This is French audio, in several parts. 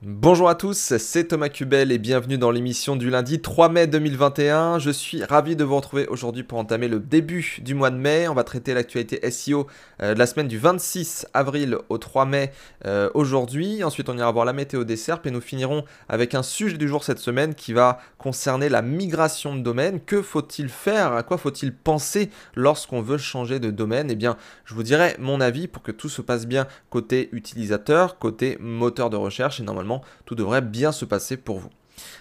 Bonjour à tous, c'est Thomas Cubel et bienvenue dans l'émission du lundi 3 mai 2021. Je suis ravi de vous retrouver aujourd'hui pour entamer le début du mois de mai. On va traiter l'actualité SEO euh, de la semaine du 26 avril au 3 mai euh, aujourd'hui. Ensuite, on ira voir la météo des SERP et nous finirons avec un sujet du jour cette semaine qui va concerner la migration de domaine. Que faut-il faire? À quoi faut-il penser lorsqu'on veut changer de domaine? Eh bien, je vous dirai mon avis pour que tout se passe bien côté utilisateur, côté moteur de recherche et normalement tout devrait bien se passer pour vous.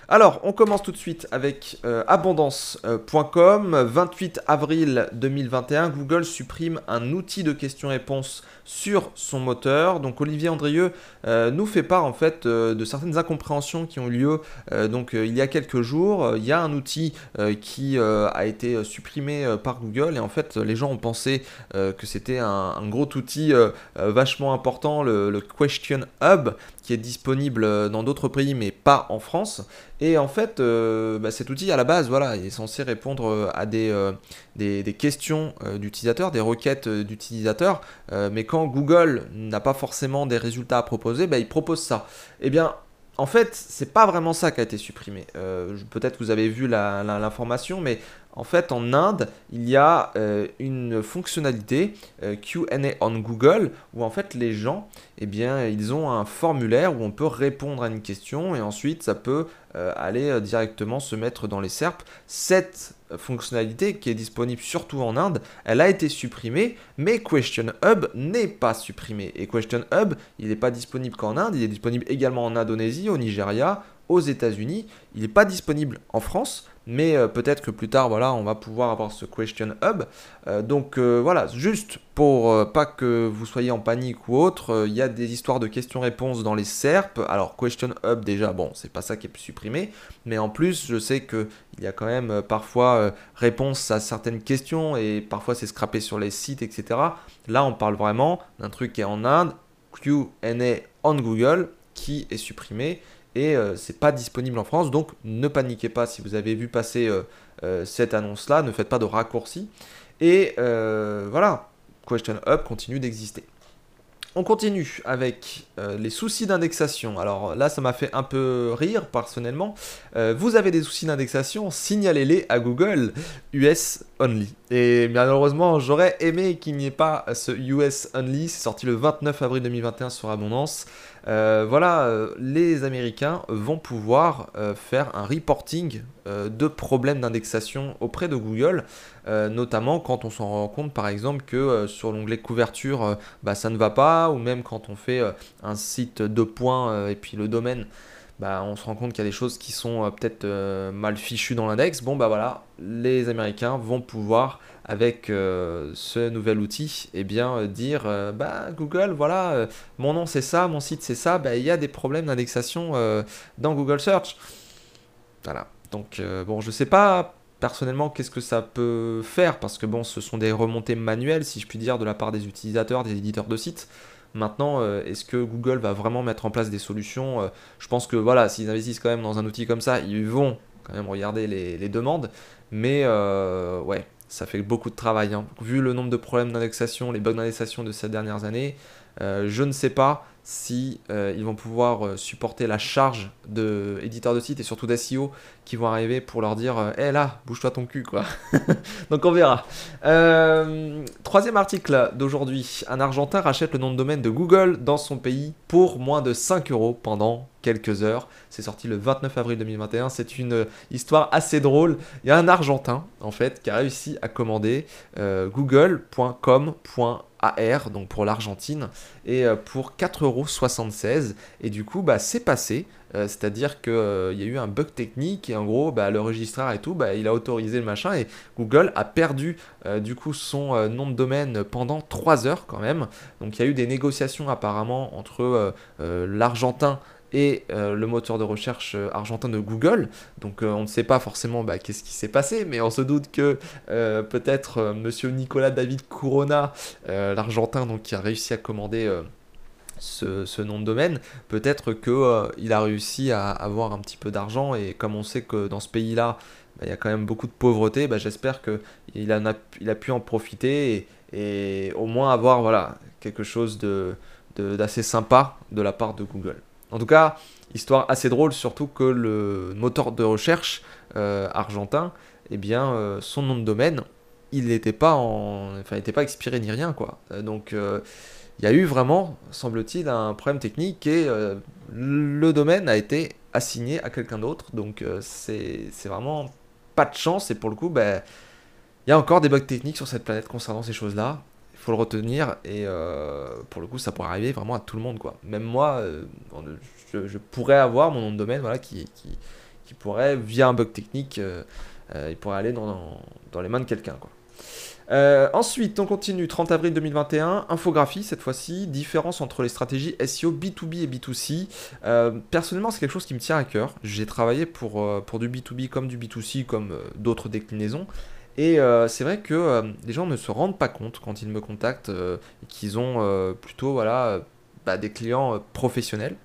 Alors, on commence tout de suite avec euh, abondance.com. 28 avril 2021, Google supprime un outil de questions-réponses sur son moteur. Donc, Olivier Andrieux euh, nous fait part en fait euh, de certaines incompréhensions qui ont eu lieu donc il y a quelques jours. Il y a un outil qui a été supprimé par Google et en fait, les gens ont pensé que c'était un, gros outil vachement important, le Question Hub, qui est disponible dans d'autres pays mais pas en France. Et en fait, euh, bah, cet outil à la base, voilà, il est censé répondre euh, à des, euh, des, questions d'utilisateurs, des requêtes d'utilisateurs. mais quand Google n'a pas forcément des résultats à proposer, bah, il propose ça. Eh bien, en fait, c'est pas vraiment ça qui a été supprimé. Peut-être vous avez vu l'information, mais en fait, en Inde, il y a une fonctionnalité Q&A on Google où en fait les gens, eh bien, ils ont un formulaire où on peut répondre à une question et ensuite ça peut euh, aller euh, directement se mettre dans les SERP. Cette fonctionnalité qui est disponible surtout en Inde, elle a été supprimée, mais Question Hub n'est pas supprimé. Et Question Hub, il n'est pas disponible qu'en Inde, il est disponible également en Indonésie, au Nigeria, aux États-Unis. Il n'est pas disponible en France, mais euh, peut-être que plus tard, voilà, on va pouvoir avoir ce Question Hub. Euh, donc euh, voilà, juste pour pas que vous soyez en panique ou autre, il y a des histoires de questions-réponses dans les SERP. Alors Question Hub déjà, bon, c'est pas ça qui est supprimé, mais en plus, je sais que il y a quand même parfois réponse à certaines questions et parfois c'est scrappé sur les sites, etc. Là, on parle vraiment d'un truc qui est en Inde, Q&A on Google, qui est supprimé et euh, c'est pas disponible en France. Donc ne paniquez pas si vous avez vu passer euh, euh, cette annonce-là, ne faites pas de raccourci. Et voilà, Question Hub continue d'exister. On continue avec les soucis d'indexation. Alors là, ça m'a fait un peu rire personnellement. vous avez des soucis d'indexation, signalez-les à Google US Only. Et malheureusement, j'aurais aimé qu'il n'y ait pas ce US Only. C'est sorti le 29 avril 2021 sur Abondance. Euh, voilà, euh, les Américains vont pouvoir euh, faire un reporting de problèmes d'indexation auprès de Google, notamment quand on s'en rend compte par exemple que sur l'onglet couverture, bah, ça ne va pas, ou même quand on fait un site de points et puis le domaine. Bah, on se rend compte qu'il y a des choses qui sont peut-être mal fichues dans l'index. Bon, bah voilà, les Américains vont pouvoir avec euh, ce nouvel outil, et eh bien euh, dire euh, bah Google, voilà, mon nom c'est ça, mon site c'est ça, bah, il y a des problèmes d'indexation dans Google Search. Voilà. Donc bon, je sais pas personnellement qu'est-ce que ça peut faire parce que bon, ce sont des remontées manuelles, si je puis dire, de la part des utilisateurs, des éditeurs de sites. Maintenant, est-ce que Google va vraiment mettre en place des solutions Je pense que voilà, s'ils investissent quand même dans un outil comme ça, ils vont quand même regarder les, les demandes. Mais ouais, ça fait beaucoup de travail. Hein. Vu le nombre de problèmes d'indexation, les bugs d'indexation de ces dernières années, euh, je ne sais pas si euh, ils vont pouvoir euh, supporter la charge de éditeurs de sites et surtout d'SEO qui vont arriver pour leur dire hé là, bouge-toi ton cul quoi. Donc on verra. troisième article d'aujourd'hui. Un Argentin rachète le nom de domaine de Google dans son pays pour moins de 5 euros pendant quelques heures. C'est sorti le 29 avril 2021. C'est une histoire assez drôle. Il y a un Argentin en fait qui a réussi à commander google.com.ar AR, donc pour l'Argentine, et euh, pour 4,76€. Et du coup, bah, c'est passé. Euh, c'est-à-dire qu'il euh, y a eu un bug technique et en gros, bah, le registraire et tout, bah, il a autorisé le machin et Google a perdu du coup son nom de domaine pendant 3 heures quand même. Donc il y a eu des négociations apparemment entre l'Argentin euh, le moteur de recherche euh, argentin de Google. Donc euh, on ne sait pas forcément bah, qu'est-ce qui s'est passé, mais on se doute que peut-être Monsieur Nicolas David Corona, l'Argentin, donc qui a réussi à commander ce, nom de domaine, peut-être qu'il a réussi à avoir un petit peu d'argent et comme on sait que dans ce pays-là, bah, il y a quand même beaucoup de pauvreté, bah, j'espère qu'il a, a pu en profiter et, au moins avoir quelque chose d'assez sympa de la part de Google. En tout cas, histoire assez drôle, surtout que le moteur de recherche argentin, eh bien, son nom de domaine, il n'était pas en, enfin, pas expiré ni rien, quoi. donc il y a eu vraiment, semble-t-il, un problème technique et le domaine a été assigné à quelqu'un d'autre. Donc c'est vraiment pas de chance et pour le coup, ben, il y a encore des bugs techniques sur cette planète concernant ces choses-là. Le retenir et euh, pour le coup, ça pourrait arriver vraiment à tout le monde. quoi. Même moi, euh, je, pourrais avoir mon nom de domaine voilà, qui, qui, pourrait, via un bug technique, euh, il pourrait aller dans, dans, les mains de quelqu'un. quoi. ensuite, on continue. 30 avril 2021, infographie cette fois-ci, différence entre les stratégies SEO B2B et B2C. personnellement, c'est quelque chose qui me tient à cœur. J'ai travaillé pour, pour du B2B comme du B2C, comme d'autres déclinaisons. Et euh, c'est vrai que euh, les gens ne se rendent pas compte quand ils me contactent euh, qu'ils ont plutôt voilà, bah, des clients professionnels.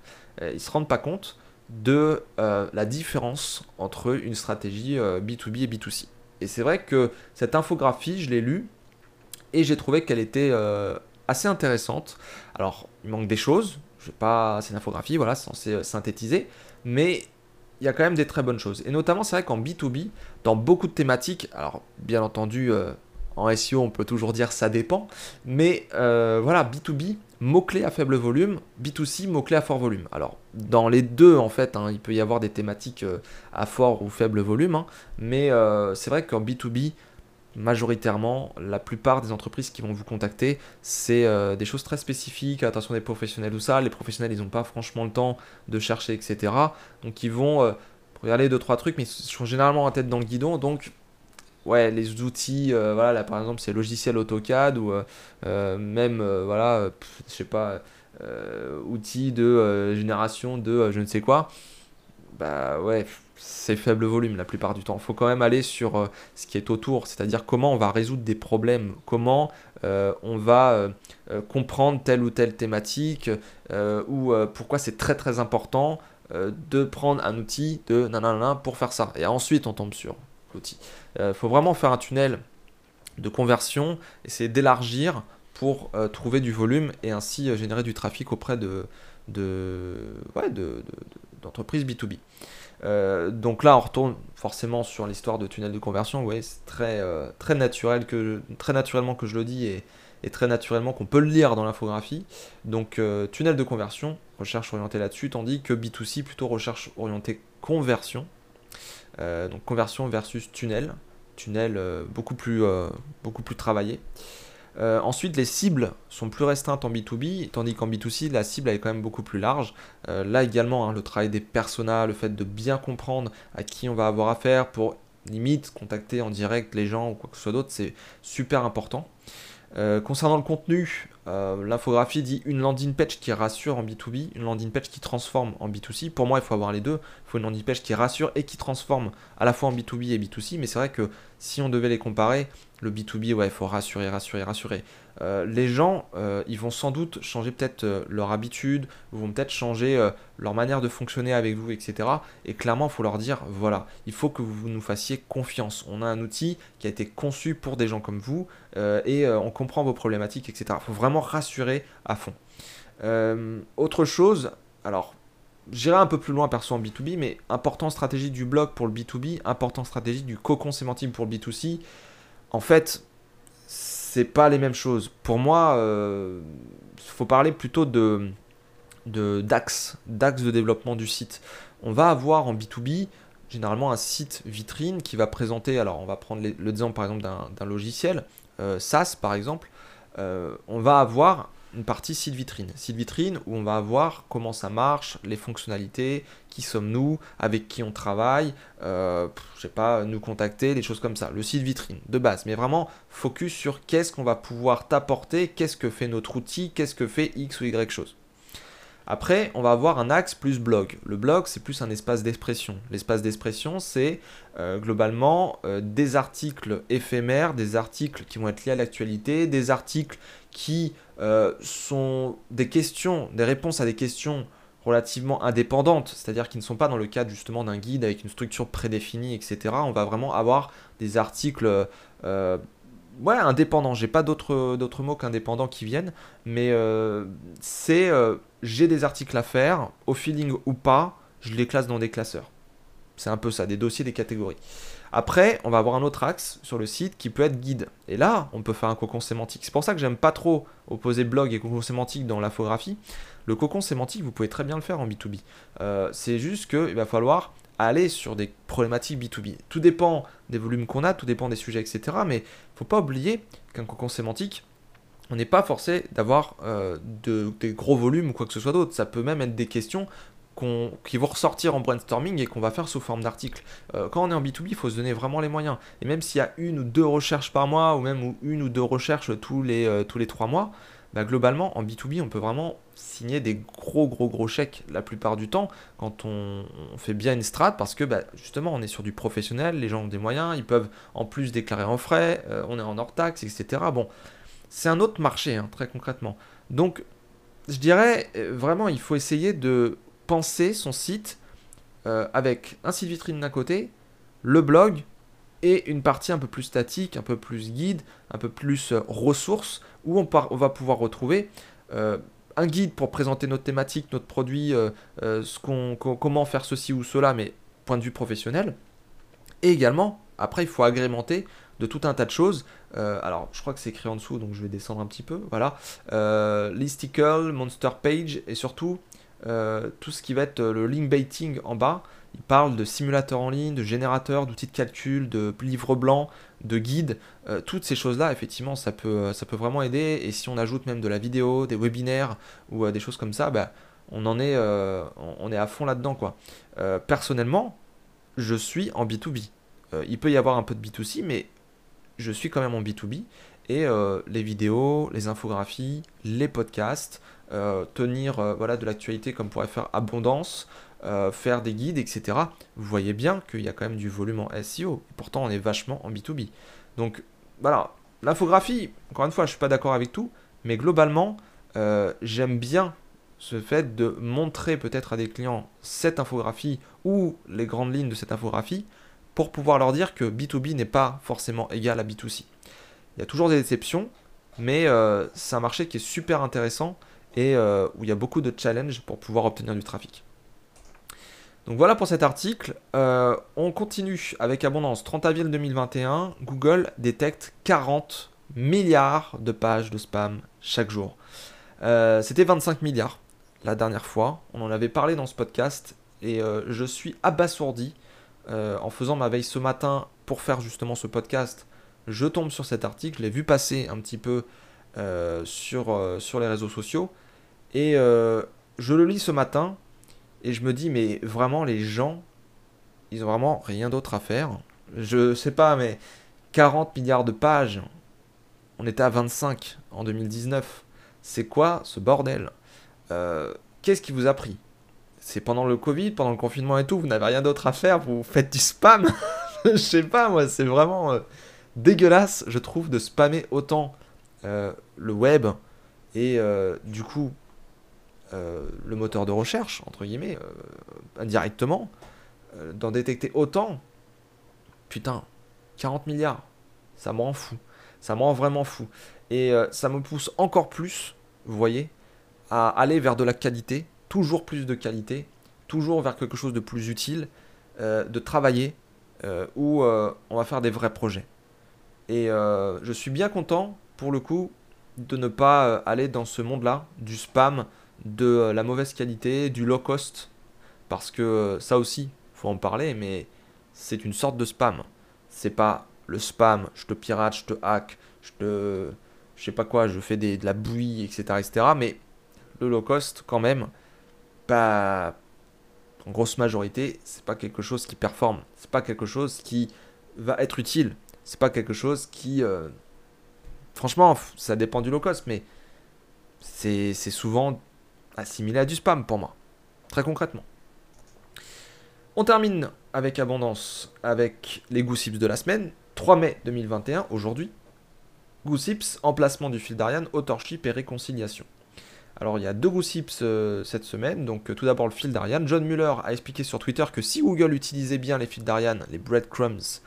ils ne se rendent pas compte de la différence entre une stratégie B2B et B2C. Et c'est vrai que cette infographie, je l'ai lue et j'ai trouvé qu'elle était assez intéressante. Alors, il manque des choses. Je pas, c'est une infographie, voilà, censé synthétiser. Mais il y a quand même des très bonnes choses. Et notamment, c'est vrai qu'en B2B, dans beaucoup de thématiques, alors bien entendu, euh, en SEO, on peut toujours dire ça dépend, mais euh, voilà, B2B, mots-clés à faible volume, B2C, mots-clés à fort volume. Alors, dans les deux, en fait, hein, il peut y avoir des thématiques euh, à fort ou faible volume, hein, mais c'est vrai qu'en B2B, majoritairement, la plupart des entreprises qui vont vous contacter, c'est euh, des choses très spécifiques, attention des professionnels ou ça. Les professionnels, ils n'ont pas franchement le temps de chercher, etc. Donc ils vont euh, regarder deux trois trucs, mais ils sont généralement en tête dans le guidon. Donc ouais, les outils, euh, voilà, là par exemple, c'est logiciel AutoCAD ou même voilà, je sais pas, outils de génération de je ne sais quoi. Bah ouais, c'est faible volume la plupart du temps. Il faut quand même aller sur euh, ce qui est autour, c'est-à-dire comment on va résoudre des problèmes, comment euh, on va euh, comprendre telle ou telle thématique, ou pourquoi c'est très très important de prendre un outil de nanana pour faire ça. Et ensuite on tombe sur l'outil. Il faut vraiment faire un tunnel de conversion, essayer d'élargir pour trouver du volume et ainsi générer du trafic auprès de, de, d'entreprises B2B. Euh, donc là, on retourne forcément sur l'histoire de tunnel de conversion. Ouais, c'est très, euh, très, naturel que, très naturellement que je le dis et, très naturellement qu'on peut le lire dans l'infographie. Donc, euh, tunnel de conversion, recherche orientée là-dessus, tandis que B2C, plutôt recherche orientée conversion. donc, conversion versus tunnel. Tunnel beaucoup, plus, beaucoup plus travaillé. Euh, ensuite, les cibles sont plus restreintes en B2B, tandis qu'en B2C, la cible est quand même beaucoup plus large. Euh, là également, hein, le travail des personas, le fait de bien comprendre à qui on va avoir affaire pour limite contacter en direct les gens ou quoi que ce soit d'autre, c'est super important. Euh, concernant le contenu, l'infographie dit une landing page qui rassure en B2B, une landing page qui transforme en B2C. Pour moi, il faut avoir les deux. Il faut une landing page qui rassure et qui transforme à la fois en B2B et B2C. Mais c'est vrai que si on devait les comparer, le B2B, ouais, il faut rassurer, rassurer, rassurer. Euh, les gens, euh, ils vont sans doute changer peut-être euh, leur habitude, vont peut-être changer leur manière de fonctionner avec vous, etc. Et clairement, il faut leur dire, voilà, il faut que vous nous fassiez confiance. On a un outil qui a été conçu pour des gens comme vous et on comprend vos problématiques, etc. Il faut vraiment rassurer à fond. autre chose, alors J'irai un peu plus loin perso en B2B, mais important stratégie du blog pour le B2B, important stratégie du cocon sémantique pour le B2C en fait, c'est pas les mêmes choses. Pour moi, il euh, faut parler plutôt de d'axes, d'axes de développement du site. On va avoir en B2B généralement un site vitrine qui va présenter, alors on va prendre l'exemple par exemple d'un logiciel, euh, SaaS par exemple, euh, on va avoir une partie site vitrine. Site vitrine où on va voir comment ça marche, les fonctionnalités, qui sommes-nous, avec qui on travaille, euh, je sais pas, nous contacter, des choses comme ça. Le site vitrine de base, mais vraiment focus sur qu'est-ce qu'on va pouvoir t'apporter, qu'est-ce que fait notre outil, qu'est-ce que fait X ou Y chose. Après, on va avoir un axe plus blog. Le blog, c'est plus un espace d'expression. L'espace d'expression, c'est euh, globalement euh, des articles éphémères, des articles qui vont être liés à l'actualité, des articles qui euh, sont des questions, des réponses à des questions relativement indépendantes, c'est-à-dire qui ne sont pas dans le cadre justement d'un guide avec une structure prédéfinie, etc. On va vraiment avoir des articles ouais, indépendant. J'ai pas d'autres mots qu'indépendant qui viennent, mais euh, c'est euh, j'ai des articles à faire, au feeling ou pas, je les classe dans des classeurs. C'est un peu ça, des dossiers, des catégories. Après, on va avoir un autre axe sur le site qui peut être guide. Et là, on peut faire un cocon sémantique. C'est pour ça que j'aime pas trop opposer blog et cocon sémantique dans l'infographie. Le cocon sémantique, vous pouvez très bien le faire en B2B. Euh, c'est juste qu'il va falloir aller sur des problématiques B2B. Tout dépend des volumes qu'on a, tout dépend des sujets, etc. Mais faut pas oublier qu'un cocon sémantique, on n'est pas forcé d'avoir euh, des gros volumes ou quoi que ce soit d'autre. Ça peut même être des questions qui vont ressortir en brainstorming et qu'on va faire sous forme d'articles. Euh, quand on est en B2B, il faut se donner vraiment les moyens. Et même s'il y a une ou deux recherches par mois, ou même une ou deux recherches tous les, euh, tous les trois mois, bah, globalement, en B2B, on peut vraiment signer des gros, gros, gros chèques la plupart du temps quand on, fait bien une strat parce que bah, justement, on est sur du professionnel, les gens ont des moyens, ils peuvent en plus déclarer en frais, euh, on est en hors taxe, etc. Bon, c'est un autre marché, hein, très concrètement. Donc, je dirais euh, vraiment, il faut essayer de penser son site euh, avec un site vitrine d'un côté, le blog et une partie un peu plus statique, un peu plus guide, un peu plus ressources où on, va pouvoir retrouver euh, un guide pour présenter notre thématique, notre produit, euh, euh, comment faire ceci ou cela, mais point de vue professionnel. Et également, après, il faut agrémenter de tout un tas de choses. alors, je crois que c'est écrit en dessous, donc je vais descendre un petit peu. Voilà. listicle, monster page, et surtout tout ce qui va être le link baiting en bas. Il parle de simulateurs en ligne, de générateurs, d'outils de calcul, de livres blancs, de guides. Euh, toutes ces choses-là, effectivement, ça peut, euh, ça peut vraiment aider. Et si on ajoute même de la vidéo, des webinaires ou euh, des choses comme ça, bah, on en est, on est à fond là-dedans. quoi. personnellement, je suis en B2B. il peut y avoir un peu de B2C, mais je suis quand même en B2B. Et les vidéos, les infographies, les podcasts, tenir voilà, de l'actualité comme pourrait faire Abondance, euh, faire des guides, etc. Vous voyez bien qu'il y a quand même du volume en SEO. Et pourtant, on est vachement en B2B. Donc, voilà. L'infographie, encore une fois, je ne suis pas d'accord avec tout, mais globalement, euh, j'aime bien ce fait de montrer peut-être à des clients cette infographie ou les grandes lignes de cette infographie pour pouvoir leur dire que B2B n'est pas forcément égal à B2C. Il y a toujours des exceptions, mais euh, c'est un marché qui est super intéressant et où il y a beaucoup de challenges pour pouvoir obtenir du trafic. Donc voilà pour cet article. Euh, on continue avec abondance. 30 avril 2021, Google détecte 40 milliards de pages de spam chaque jour. Euh, c'était 25 milliards la dernière fois. On en avait parlé dans ce podcast et euh, je suis abasourdi en faisant ma veille ce matin pour faire justement ce podcast. Je tombe sur cet article, je l'ai vu passer un petit peu sur, sur les réseaux sociaux et je le lis ce matin et je me dis, mais vraiment, les gens, ils ont vraiment rien d'autre à faire. Je sais pas, mais 40 milliards de pages. On était à 25 en 2019. C'est quoi ce bordel? Euh, Qu'est-ce qui vous a pris? C'est pendant le Covid, pendant le confinement et tout, vous n'avez rien d'autre à faire, vous faites du spam? Je sais pas, moi, c'est vraiment euh, dégueulasse, je trouve, de spammer autant euh, le web. Et du coup, le moteur de recherche, entre guillemets, euh, indirectement, euh, d'en détecter autant, putain, 40 milliards, ça me rend fou. Ça me rend vraiment fou. Et ça me pousse encore plus, vous voyez, à aller vers de la qualité, toujours plus de qualité, toujours vers quelque chose de plus utile, de travailler, où on va faire des vrais projets. Et je suis bien content, pour le coup, de ne pas aller dans ce monde-là, du spam, de euh, la mauvaise qualité, du low cost, parce que euh, ça aussi, faut en parler, mais c'est une sorte de spam. C'est pas le spam, je te pirate, je te hack, je te. Je sais pas quoi, je fais des, de la bouillie, etc., etc. Mais le low cost, quand même, pas. En grosse majorité, c'est pas quelque chose qui performe. C'est pas quelque chose qui va être utile. C'est pas quelque chose qui. Euh, franchement, ça dépend du low cost, mais c'est souvent assimilé à du spam pour moi. Très concrètement. On termine avec abondance avec les Goosips de la semaine. 3 mai 2021, aujourd'hui. Goosips, emplacement du fil d'Ariane, authorship et réconciliation. Alors il y a deux Goosips euh, cette semaine. Donc euh, tout d'abord le fil d'Ariane. John Muller a expliqué sur Twitter que si Google utilisait bien les fils d'Ariane, les breadcrumbs,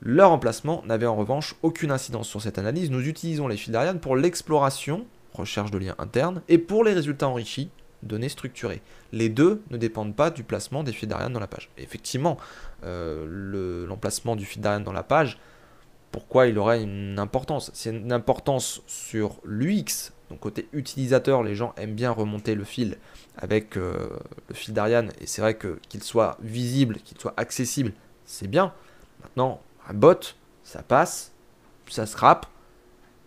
Leur emplacement n'avait en revanche aucune incidence sur cette analyse. Nous utilisons les fils d'Ariane pour l'exploration, recherche de liens internes, et pour les résultats enrichis, données structurées. Les deux ne dépendent pas du placement des fils d'Ariane dans la page. effectivement, euh, l'emplacement du fil d'Ariane dans la page, pourquoi il aurait une importance? C'est une importance sur l'UX, donc côté utilisateur, les gens aiment bien remonter le fil avec euh, le fil d'Ariane, et c'est vrai que qu'il soit visible, qu'il soit accessible, c'est bien. Maintenant, un bot, ça passe, ça scrape,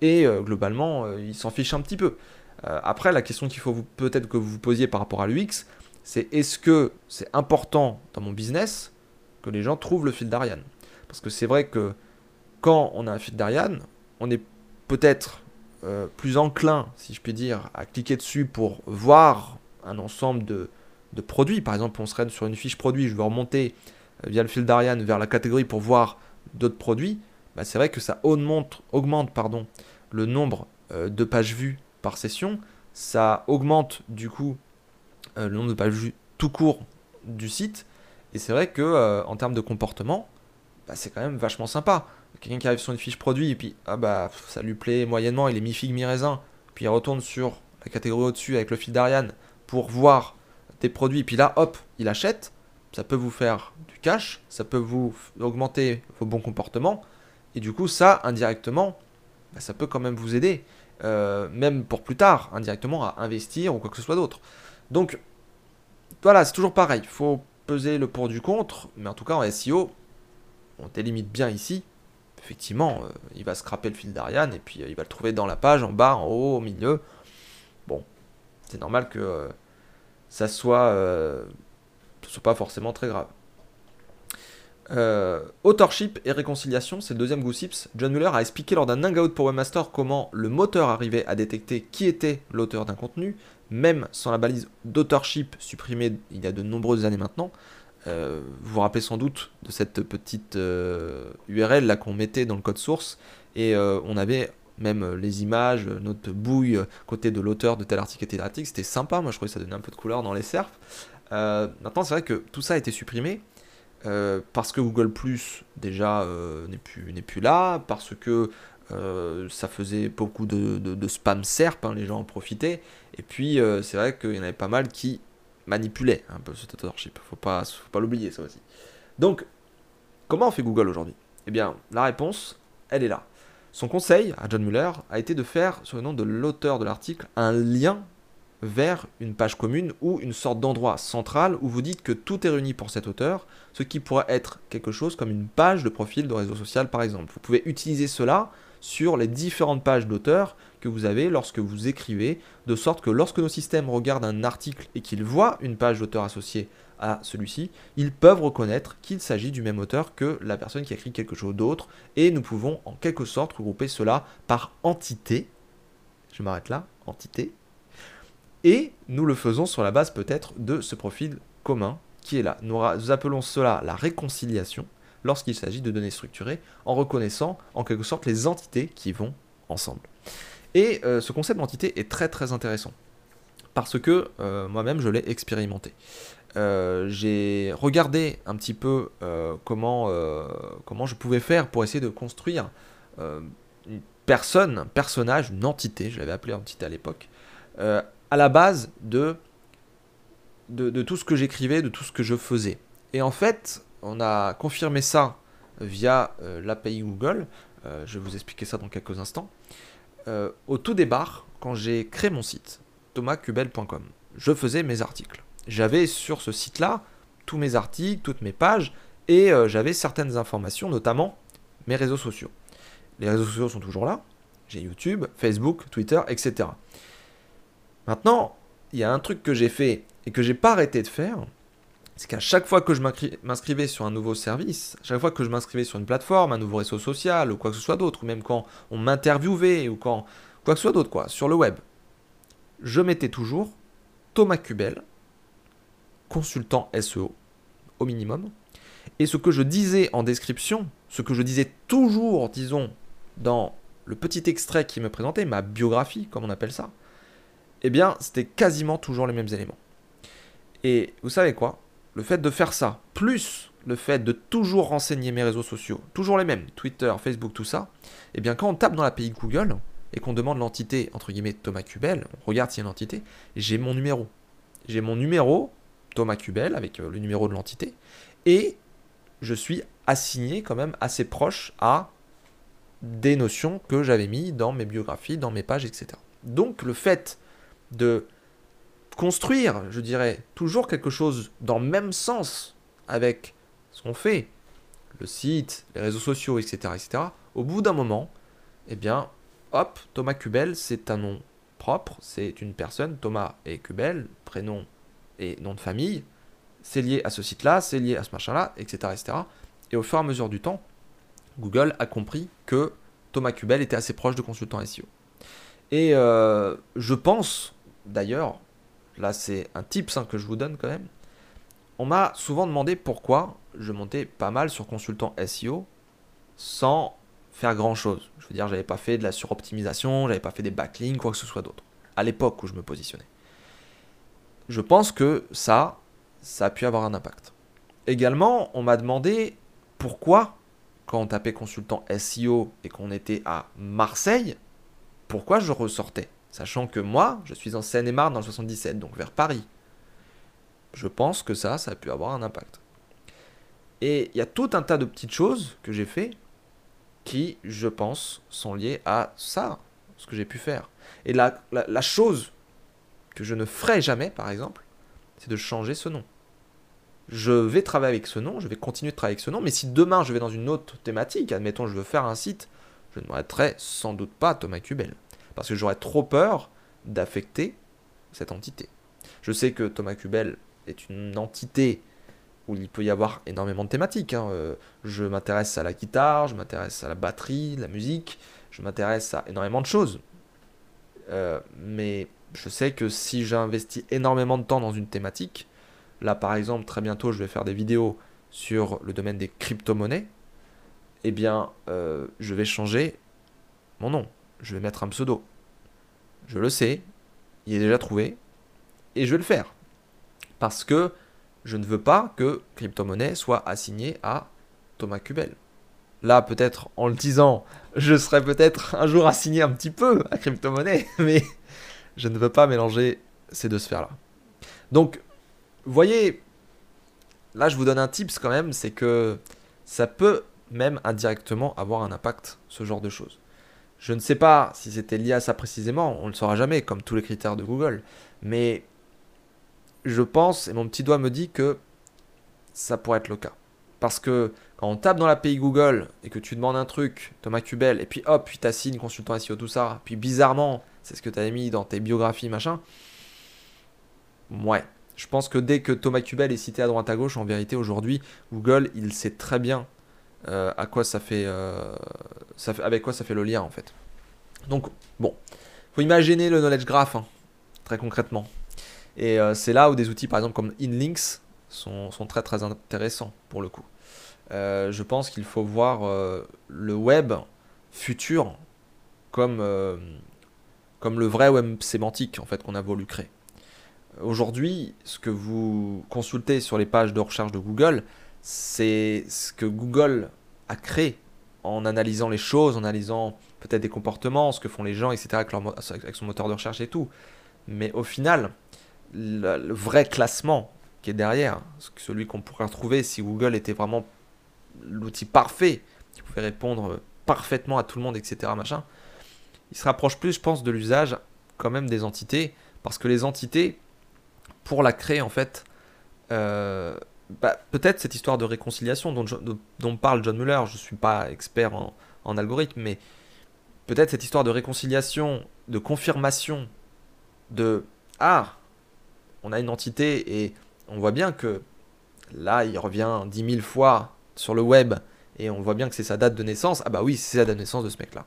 et euh, globalement, euh, il s'en fiche un petit peu. après, la question qu'il faut peut-être que vous vous posiez par rapport à l'UX, c'est est-ce que c'est important dans mon business que les gens trouvent le fil d'Ariane? Parce que c'est vrai que quand on a un fil d'Ariane, on est peut-être euh, plus enclin, si je puis dire, à cliquer dessus pour voir un ensemble de, produits. Par exemple, on serait sur une fiche produit, je veux remonter euh, via le fil d'Ariane vers la catégorie pour voir d'autres produits. Bah, c'est vrai que ça augmente, augmente pardon, le nombre euh, de pages vues par session. Ça augmente du coup le nombre de pages vues tout court du site. Et c'est vrai que en termes de comportement, bah, c'est quand même vachement sympa. Quelqu'un qui arrive sur une fiche produit et puis ah bah ça lui plaît moyennement, il est mi-figue, mi-raisin, puis il retourne sur la catégorie au-dessus avec le fil d'Ariane pour voir des produits, puis là hop, il achète, ça peut vous faire du cash, ça peut vous augmenter vos bons comportements, et du coup ça indirectement, bah, ça peut quand même vous aider, euh, même pour plus tard, indirectement à investir ou quoi que ce soit d'autre. Donc voilà, c'est toujours pareil, il faut peser le pour du contre, mais en tout cas en SEO, on délimite bien ici effectivement, euh, il va scraper le fil d'Ariane et puis euh, il va le trouver dans la page, en bas, en haut, au milieu. Bon, c'est normal que ça soit, soit pas forcément très grave. Authorship et réconciliation, c'est le deuxième Goosips. John Muller a expliqué lors d'un hangout pour Webmaster comment le moteur arrivait à détecter qui était l'auteur d'un contenu, même sans la balise d'authorship supprimée il y a de nombreuses années maintenant. Euh, vous vous rappelez sans doute de cette petite URL euh, là qu'on mettait dans le code source et euh, on avait même les images, notre bouille côté de l'auteur de tel article et tel article, c'était sympa, moi je trouvais que ça donnait un peu de couleur dans les serfs. maintenant c'est vrai que tout ça a été supprimé parce que Google Plus déjà n'est plus, plus là, parce que ça faisait beaucoup de, spam SERP, hein, les gens en profitaient, et puis c'est vrai qu'il y en avait pas mal qui manipulait un peu cet authorship. Faut pas, faut pas l'oublier ça aussi. Donc, comment fait Google aujourd'hui? Eh bien, la réponse, elle est là. Son conseil à John Muller a été de faire, sur le nom de l'auteur de l'article, un lien vers une page commune ou une sorte d'endroit central où vous dites que tout est réuni pour cet auteur, ce qui pourrait être quelque chose comme une page de profil de réseau social par exemple. Vous pouvez utiliser cela sur les différentes pages d'auteur que vous avez lorsque vous écrivez, de sorte que lorsque nos systèmes regardent un article et qu'ils voient une page d'auteur associée à celui-ci, ils peuvent reconnaître qu'il s'agit du même auteur que la personne qui a écrit quelque chose d'autre, et nous pouvons en quelque sorte regrouper cela par entité. Je m'arrête là, entité. Et nous le faisons sur la base peut-être de ce profil commun qui est là. Nous appelons cela la réconciliation lorsqu'il s'agit de données structurées, en reconnaissant en quelque sorte les entités qui vont ensemble. Et euh, ce concept d'entité est très très intéressant, parce que euh, moi-même je l'ai expérimenté. Euh, j'ai regardé un petit peu comment, comment je pouvais faire pour essayer de construire une personne, un personnage, une entité, je l'avais appelé entité à l'époque, à la base de, tout ce que j'écrivais, de tout ce que je faisais. Et en fait, on a confirmé ça via l'API Google. je vais vous expliquer ça dans quelques instants. Euh, au tout départ, quand j'ai créé mon site, thomascubel.com, je faisais mes articles. J'avais sur ce site-là tous mes articles, toutes mes pages, et euh, j'avais certaines informations, notamment mes réseaux sociaux. Les réseaux sociaux sont toujours là. J'ai YouTube, Facebook, Twitter, etc. Maintenant, il y a un truc que j'ai fait et que j'ai pas arrêté de faire, c'est qu'à chaque fois que je m'inscrivais sur un nouveau service, à chaque fois que je m'inscrivais sur une plateforme, un nouveau réseau social ou quoi que ce soit d'autre, ou même quand on m'interviewait ou quand quoi que ce soit d'autre, quoi, sur le web, je mettais toujours Thomas Cubel, consultant SEO, au minimum. Et ce que je disais en description, ce que je disais toujours, disons, dans le petit extrait qui me présentait, ma biographie, comme on appelle ça, eh bien, c'était quasiment toujours les mêmes éléments. Et vous savez quoi? Le fait de faire ça, plus le fait de toujours renseigner mes réseaux sociaux, toujours les mêmes, Twitter, Facebook, tout ça, eh bien quand on tape dans l'API Google et qu'on demande l'entité, entre guillemets, Thomas Kubel, on regarde s'il y a une entité, j'ai mon numéro. J'ai mon numéro, Thomas Kubel, avec euh, le numéro de l'entité, et je suis assigné quand même assez proche à des notions que j'avais mis dans mes biographies, dans mes pages, etc. Donc le fait de construire, je dirais, toujours quelque chose dans le même sens avec ce qu'on fait, le site, les réseaux sociaux, etc., etc., au bout d'un moment, eh bien, hop, Thomas Kubel, c'est un nom propre, c'est une personne, Thomas et Kubel, prénom et nom de famille, c'est lié à ce site-là, c'est lié à ce machin-là, etc., etc. Et au fur et à mesure du temps, Google a compris que Thomas Kubel était assez proche de consultant SEO. Et euh, je pense, d'ailleurs, là c'est un tips hein, que je vous donne quand même, on m'a souvent demandé pourquoi je montais pas mal sur consultant SEO sans faire grand chose. Je veux dire, j'avais pas fait de la suroptimisation, j'avais pas fait des backlinks, quoi que ce soit d'autre, à l'époque où je me positionnais. Je pense que ça, ça a pu avoir un impact. Également, on m'a demandé pourquoi, quand on tapait consultant SEO et qu'on était à Marseille, pourquoi je ressortais Sachant que moi, je suis en Seine-et-Marne dans le 77, donc vers Paris. Je pense que ça, ça a pu avoir un impact. Et il y a tout un tas de petites choses que j'ai fait qui, je pense, sont liées à ça, ce que j'ai pu faire. Et la, chose que je ne ferai jamais, par exemple, c'est de changer ce nom. Je vais travailler avec ce nom, je vais continuer de travailler avec ce nom, mais si demain je vais dans une autre thématique, admettons je veux faire un site, je ne m'arrêterai sans doute pas Thomas Kubel. Parce que j'aurais trop peur d'affecter cette entité. Je sais que Thomas Kubel est une entité où il peut y avoir énormément de thématiques. Hein. Euh, je m'intéresse à la guitare, je m'intéresse à la batterie, la musique, je m'intéresse à énormément de choses. Euh, mais je sais que si j'investis énormément de temps dans une thématique, là par exemple très bientôt je vais faire des vidéos sur le domaine des crypto-monnaies, eh bien euh, je vais changer mon nom, je vais mettre un pseudo. Je le sais, il est déjà trouvé, et je vais le faire. Parce que je ne veux pas que crypto-monnaie soit assignée à Thomas Kubel. Là, peut-être en le disant, je serais peut-être un jour assigné un petit peu à crypto-monnaie, mais je ne veux pas mélanger ces deux sphères-là. Donc, voyez, là je vous donne un tips quand même, c'est que ça peut même indirectement avoir un impact, ce genre de choses. Je ne sais pas si c'était lié à ça précisément, on ne le saura jamais, comme tous les critères de Google, mais je pense, et mon petit doigt me dit que ça pourrait être le cas. Parce que quand on tape dans l'API Google et que tu demandes un truc, Thomas Kubel, et puis hop, puis t'assignes consultant SEO, tout ça, puis bizarrement, c'est ce que tu mis dans tes biographies, machin. Ouais. Je pense que dès que Thomas Kubel est cité à droite à gauche, en vérité, aujourd'hui, Google, il sait très bien euh, à quoi ça fait, euh, ça fait, avec quoi ça fait le lien, en fait. Donc, bon. faut imaginer le knowledge graph, hein, très concrètement. Et euh, c'est là où des outils, par exemple, comme InLinks sont, sont très très intéressants, pour le coup. je pense qu'il faut voir le web futur comme comme le vrai web sémantique en fait qu'on a voulu créer. Aujourd'hui, ce que vous consultez sur les pages de recherche de Google, c'est ce que Google a créé en analysant les choses, en analysant peut-être des comportements, ce que font les gens, etc., avec, son moteur de recherche et tout. Mais au final, le, vrai classement qui est derrière, celui qu'on pourrait retrouver si Google était vraiment l'outil parfait, qui pouvait répondre parfaitement à tout le monde, etc., machin, il se rapproche plus, je pense, de l'usage quand même des entités, parce que les entités, pour la créer, en fait, euh, bah, peut-être cette histoire de réconciliation dont, parle John Muller, je ne suis pas expert en, en algorithme, mais peut-être cette histoire de réconciliation, de confirmation, de ah, on a une entité et on voit bien que là, il revient 10 000 fois sur le web et on voit bien que c'est sa date de naissance. Ah bah oui, c'est la date de naissance de ce mec-là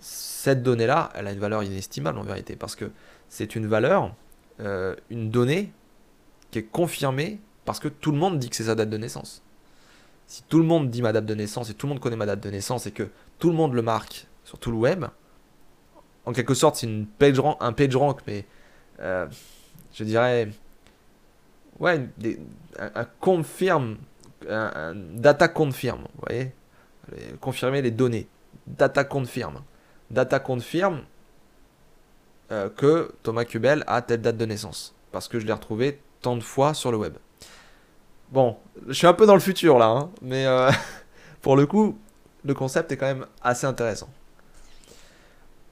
cette donnée-là, elle a une valeur inestimable en vérité, parce que c'est une valeur, euh, une donnée qui est confirmée parce que tout le monde dit que c'est sa date de naissance. Si tout le monde dit ma date de naissance et tout le monde connaît ma date de naissance et que tout le monde le marque sur tout le web, en quelque sorte c'est un page rank, mais euh, je dirais ouais, un, confirm, data confirm, vous voyez Confirmer les données. Data confirm. Data confirm euh, que Thomas Kubel a telle date de naissance. Parce que je l'ai retrouvé tant de fois sur le web. Bon, je suis un peu dans le futur là, hein, mais euh, pour le coup, le concept est quand même assez intéressant.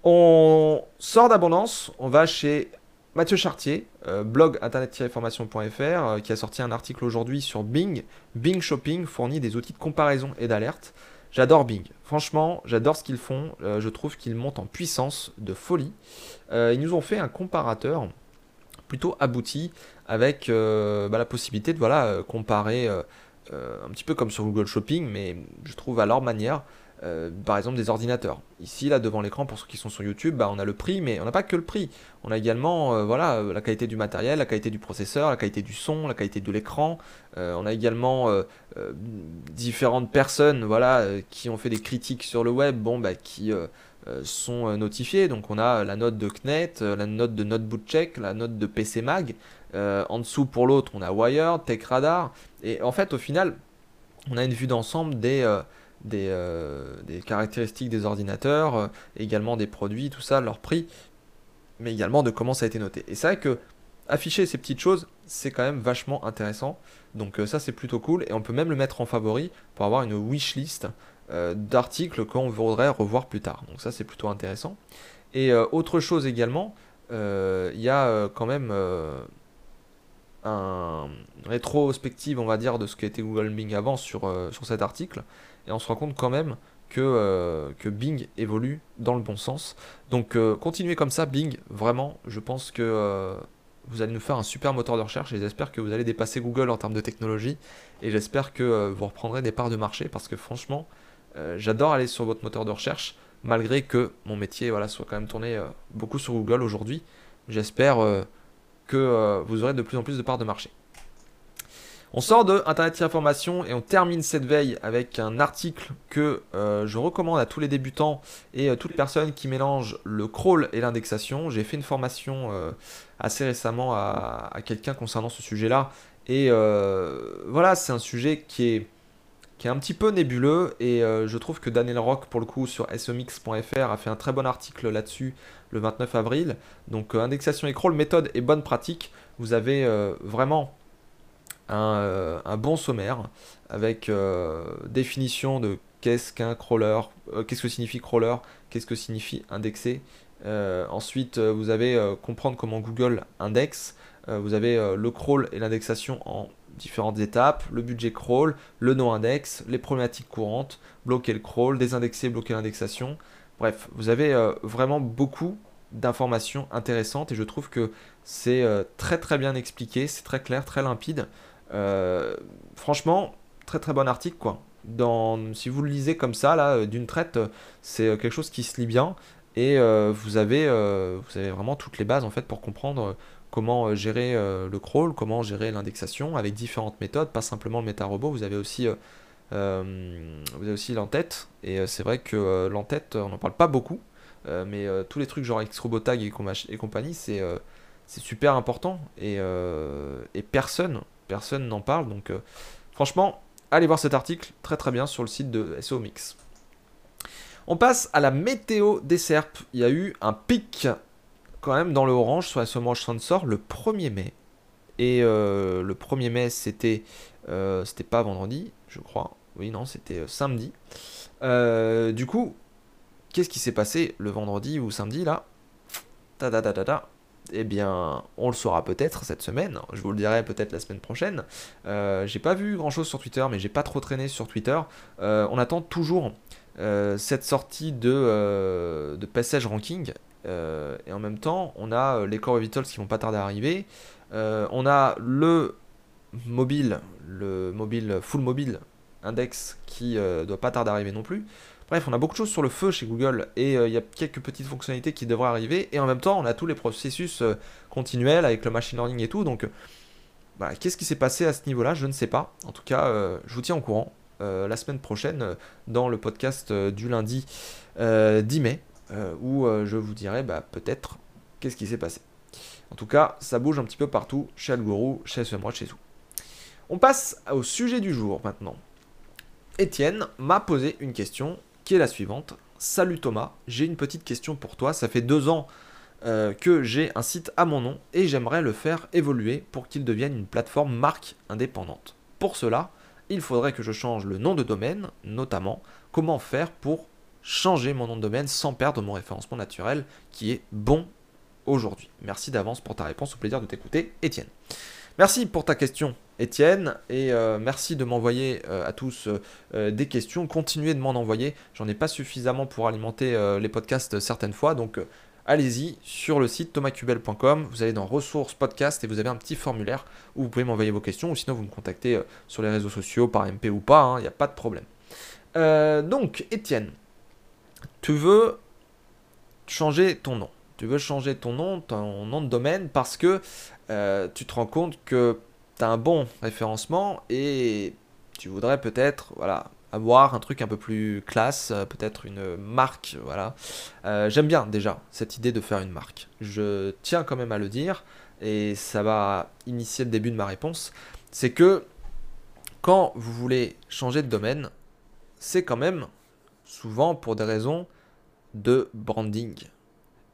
On sort d'abondance, on va chez Mathieu Chartier, euh, blog internet-formation.fr, qui a sorti un article aujourd'hui sur Bing. Bing Shopping fournit des outils de comparaison et d'alerte. J'adore Bing. Franchement, j'adore ce qu'ils font. Euh, je trouve qu'ils montent en puissance de folie. Euh, ils nous ont fait un comparateur plutôt abouti avec euh, bah, la possibilité de voilà, comparer un petit peu comme sur Google Shopping, mais je trouve à leur manière. Euh, par exemple des ordinateurs. Ici, là, devant l'écran, pour ceux qui sont sur YouTube, bah, on a le prix, mais on n'a pas que le prix. On a également euh, voilà, euh, la qualité du matériel, la qualité du processeur, la qualité du son, la qualité de l'écran. on a également différentes personnes voilà, qui ont fait des critiques sur le web, bon, bah, qui sont notifiées. Donc on a la note de CNET, la note de NotebookCheck, la note de PC Mag. en dessous, pour l'autre, on a Wired, TechRadar. Et en fait, au final, on a une vue d'ensemble des euh, des, caractéristiques des ordinateurs, euh, également des produits, tout ça, leur prix, mais également de comment ça a été noté. Et c'est vrai que afficher ces petites choses, c'est quand même vachement intéressant. Donc euh, ça c'est plutôt cool et on peut même le mettre en favori pour avoir une wishlist d'articles qu'on voudrait revoir plus tard. Donc ça c'est plutôt intéressant. Et autre chose également, il y a quand même un rétrospective, on va dire, de ce qu'était Google Bing avant sur, cet article et on se rend compte quand même que, euh, Bing évolue dans le bon sens. Donc euh, continuez comme ça, Bing, vraiment, je pense que euh, vous allez nous faire un super moteur de recherche et j'espère que vous allez dépasser Google en termes de technologie et j'espère que vous reprendrez des parts de marché parce que franchement, j'adore aller sur votre moteur de recherche malgré que mon métier voilà, soit quand même tourné beaucoup sur Google aujourd'hui. J'espère que vous aurez de plus en plus de parts de marché. On sort de Internet Information et on termine cette veille avec un article que euh, je recommande à tous les débutants et euh, toutes les personnes qui mélangent le crawl et l'indexation. J'ai fait une formation euh, assez récemment à, quelqu'un concernant ce sujet-là. Et voilà, c'est un sujet qui est, qui est un petit peu nébuleux et je trouve que Daniel Rock, pour le coup, sur somix.fr a fait un très bon article là-dessus le 29 avril. Donc indexation et crawl, méthode et bonne pratique. Vous avez vraiment euh, un, bon sommaire avec euh, définition de qu'est-ce qu'un crawler, euh, qu'est-ce que signifie crawler, qu'est-ce que signifie indexer. ensuite, vous avez comprendre comment Google indexe. vous avez le crawl et l'indexation en différentes étapes, le budget crawl, le no-index, les problématiques courantes, bloquer le crawl, désindexer, bloquer l'indexation. Bref, vous avez vraiment beaucoup d'informations intéressantes et je trouve que c'est très très bien expliqué, c'est très clair, très limpide. Euh, franchement, très très bon article quoi. Si vous le lisez comme ça, là, euh, d'une traite, euh, c'est quelque chose qui se lit bien et vous, avez, vous avez vraiment toutes les bases en fait pour comprendre comment gérer le crawl, comment gérer l'indexation avec différentes méthodes, pas simplement le méta-robot, vous avez aussi, vous avez aussi l'entête, et c'est vrai que l'entête, on n'en parle pas beaucoup, mais tous les trucs genre Xrobotag et, et compagnie, c'est super important, et, personne personne n'en parle. Donc euh, franchement, allez voir cet article, très très bien sur le site de SO Mix. On passe à la météo des serpes. Il y a eu un pic quand même dans le orange sur la Sommage Sensor le 1er mai. Et euh, le 1er mai, c'était euh, c'était pas vendredi, je crois. Oui, non, c'était samedi. du coup, qu'est-ce qui s'est passé le vendredi ou samedi là? Ta, eh bien, on le saura peut-être cette semaine. Je vous le dirai peut-être la semaine prochaine. Euh, j'ai pas vu grand chose sur Twitter, mais j'ai pas trop traîné sur Twitter. Euh, on attend toujours euh, cette sortie de, de passage ranking. et en même temps, on a les Core Vitals qui vont pas tarder à arriver. on a le mobile, le mobile full mobile index qui doit pas tarder à arriver non plus. Bref, on a beaucoup de choses sur le feu chez Google et euh, il y a quelques petites fonctionnalités qui devraient arriver. Et en même temps, on a tous les processus euh, continuels avec le machine learning et tout. Donc, bah, qu'est-ce qui s'est passé à ce niveau-là? Je ne sais pas. En tout cas, euh, je vous tiens au courant la semaine prochaine dans le podcast du lundi 10 mai où je vous dirai bah, peut-être qu'est-ce qui s'est passé. En tout cas, ça bouge un petit peu partout chez Algorou, chez SEMrush, chez tout. On passe au sujet du jour maintenant. Étienne m'a posé une question qui est la suivante. Salut Thomas, j'ai une petite question pour toi. Ça fait deux ans euh, que j'ai un site à mon nom et j'aimerais le faire évoluer pour qu'il devienne une plateforme marque indépendante. Pour cela, il faudrait que je change le nom de domaine, notamment comment faire pour changer mon nom de domaine sans perdre mon référencement naturel qui est bon aujourd'hui. Merci d'avance pour ta réponse, au plaisir de t'écouter, Étienne. Merci pour ta question, Étienne, et euh, merci de m'envoyer euh, à tous euh, des questions. Continuez de m'en envoyer. J'en ai pas suffisamment pour alimenter les podcasts certaines fois, donc allez-y sur le site thomascubel.com. Vous allez dans ressources podcast et vous avez un petit formulaire où vous pouvez m'envoyer vos questions, ou sinon vous me contactez sur les réseaux sociaux par MP ou pas. Il hein, n'y a pas de problème. donc, Étienne, tu veux changer ton nom tu veux changer ton nom, ton nom de domaine, parce que euh, tu te rends compte que tu as un bon référencement et tu voudrais peut-être voilà, avoir un truc un peu plus classe, euh, peut-être une marque. Voilà. Euh, j'aime bien déjà cette idée de faire une marque. Je tiens quand même à le dire et ça va initier le début de ma réponse. C'est que quand vous voulez changer de domaine, c'est quand même souvent pour des raisons de branding.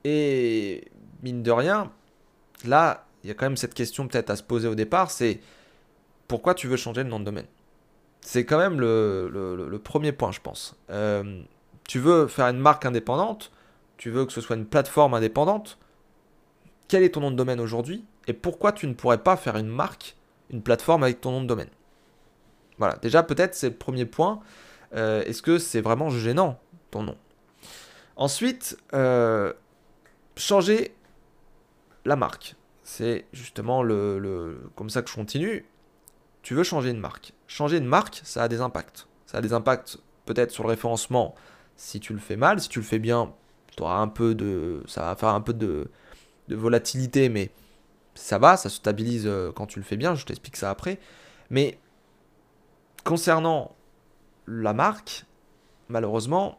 Et mine de rien, là, il y a quand même cette question peut-être à se poser au départ, c'est pourquoi tu veux changer de nom de domaine? C'est quand même le, premier point, je pense. Euh, tu veux faire une marque indépendante, tu veux que ce soit une plateforme indépendante. Quel est ton nom de domaine aujourd'hui Et pourquoi tu ne pourrais pas faire une marque, une plateforme avec ton nom de domaine? Voilà, déjà peut-être c'est le premier point. Euh, est-ce que c'est vraiment gênant ton nom? Ensuite, euh, changer la marque. C'est justement le, comme ça que je continue. Tu veux changer une marque. Changer une marque, ça a des impacts. Ça a des impacts peut-être sur le référencement si tu le fais mal. Si tu le fais bien, tu auras un peu de, ça va faire un peu de, de volatilité, mais ça va, ça se stabilise euh, quand tu le fais bien. Je t'explique ça après. Mais concernant la marque, malheureusement,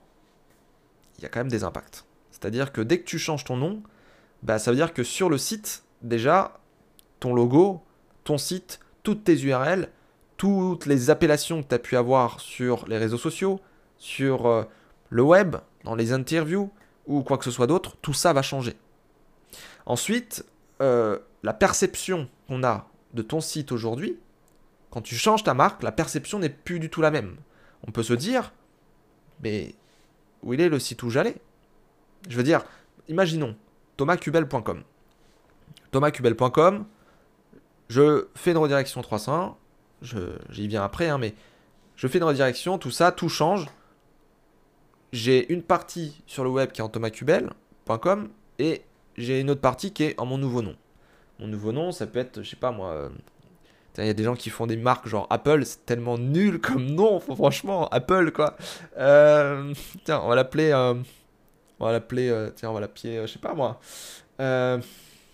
il y a quand même des impacts. C'est-à-dire que dès que tu changes ton nom, bah, ça veut dire que sur le site, déjà, ton logo, ton site, toutes tes URL, toutes les appellations que tu as pu avoir sur les réseaux sociaux, sur euh, le web, dans les interviews ou quoi que ce soit d'autre, tout ça va changer. Ensuite, euh, la perception qu'on a de ton site aujourd'hui, quand tu changes ta marque, la perception n'est plus du tout la même. On peut se dire, mais où il est le site où j'allais? Je veux dire, imaginons thomascubel.com. thomascubel.com, je fais une redirection 301, j'y viens après, hein, mais je fais une redirection, tout ça, tout change. J'ai une partie sur le web qui est en thomascubel.com et j'ai une autre partie qui est en mon nouveau nom. Mon nouveau nom, ça peut être, je sais pas moi, euh, il y a des gens qui font des marques genre Apple, c'est tellement nul comme nom, franchement, Apple quoi. Euh, tiens, on va l'appeler. Euh, on va l'appeler, euh, tiens, on va l'appeler, je sais pas moi.